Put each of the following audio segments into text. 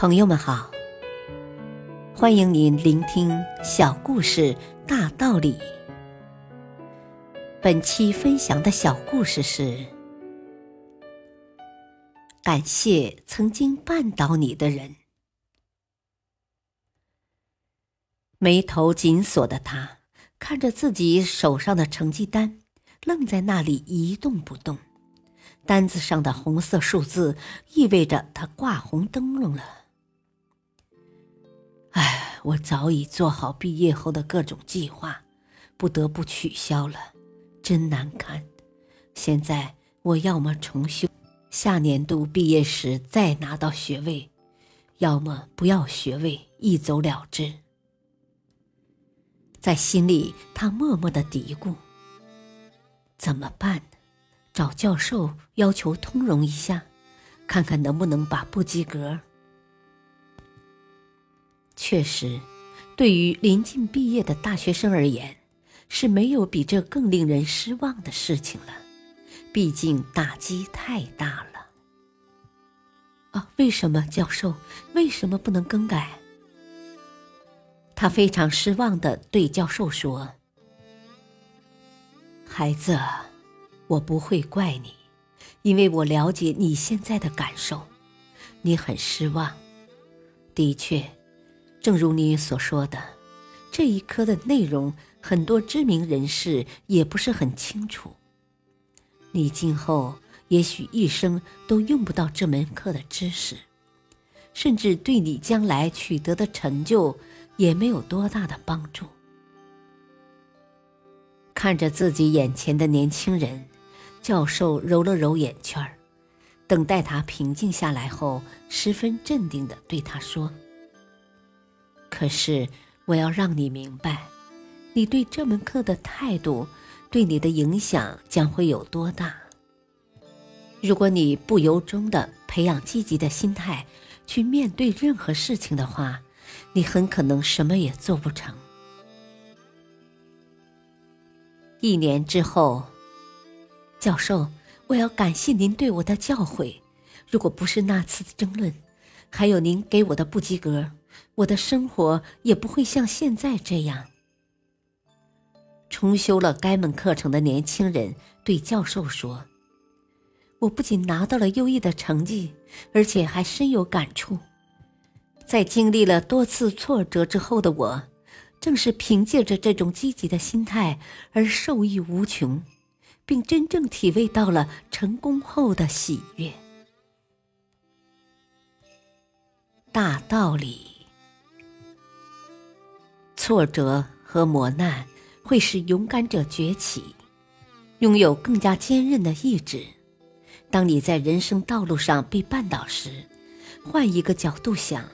朋友们好，欢迎您聆听小故事大道理。本期分享的小故事是：感谢曾经绊倒你的人。眉头紧锁的他看着自己手上的成绩单，愣在那里一动不动。单子上的红色数字意味着他挂红灯笼了。我早已做好毕业后的各种计划，不得不取消了，真难堪。现在我要么重修，下年度毕业时再拿到学位，要么不要学位，一走了之。在心里，他默默的嘀咕：怎么办呢？找教授要求通融一下，看看能不能把不及格。确实，对于临近毕业的大学生而言，是没有比这更令人失望的事情了。毕竟打击太大了。啊，为什么教授？为什么不能更改？他非常失望的对教授说：“孩子。”我不会怪你，因为我了解你现在的感受，你很失望。的确，正如你所说的，这一科的内容很多知名人士也不是很清楚。你今后也许一生都用不到这门课的知识，甚至对你将来取得的成就也没有多大的帮助。看着自己眼前的年轻人。教授揉了揉眼圈儿，等待他平静下来后，十分镇定地对他说：“可是我要让你明白，你对这门课的态度对你的影响将会有多大。如果你不由衷的培养积极的心态去面对任何事情的话，你很可能什么也做不成。一年之后。”教授，我要感谢您对我的教诲。如果不是那次争论，还有您给我的不及格，我的生活也不会像现在这样。重修了该门课程的年轻人对教授说：“我不仅拿到了优异的成绩，而且还深有感触。在经历了多次挫折之后的我，正是凭借着这种积极的心态而受益无穷。”并真正体味到了成功后的喜悦。大道理，挫折和磨难会使勇敢者崛起，拥有更加坚韧的意志。当你在人生道路上被绊倒时，换一个角度想，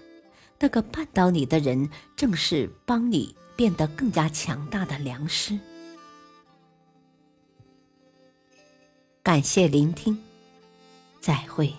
那个绊倒你的人正是帮你变得更加强大的良师。感谢聆听，再会。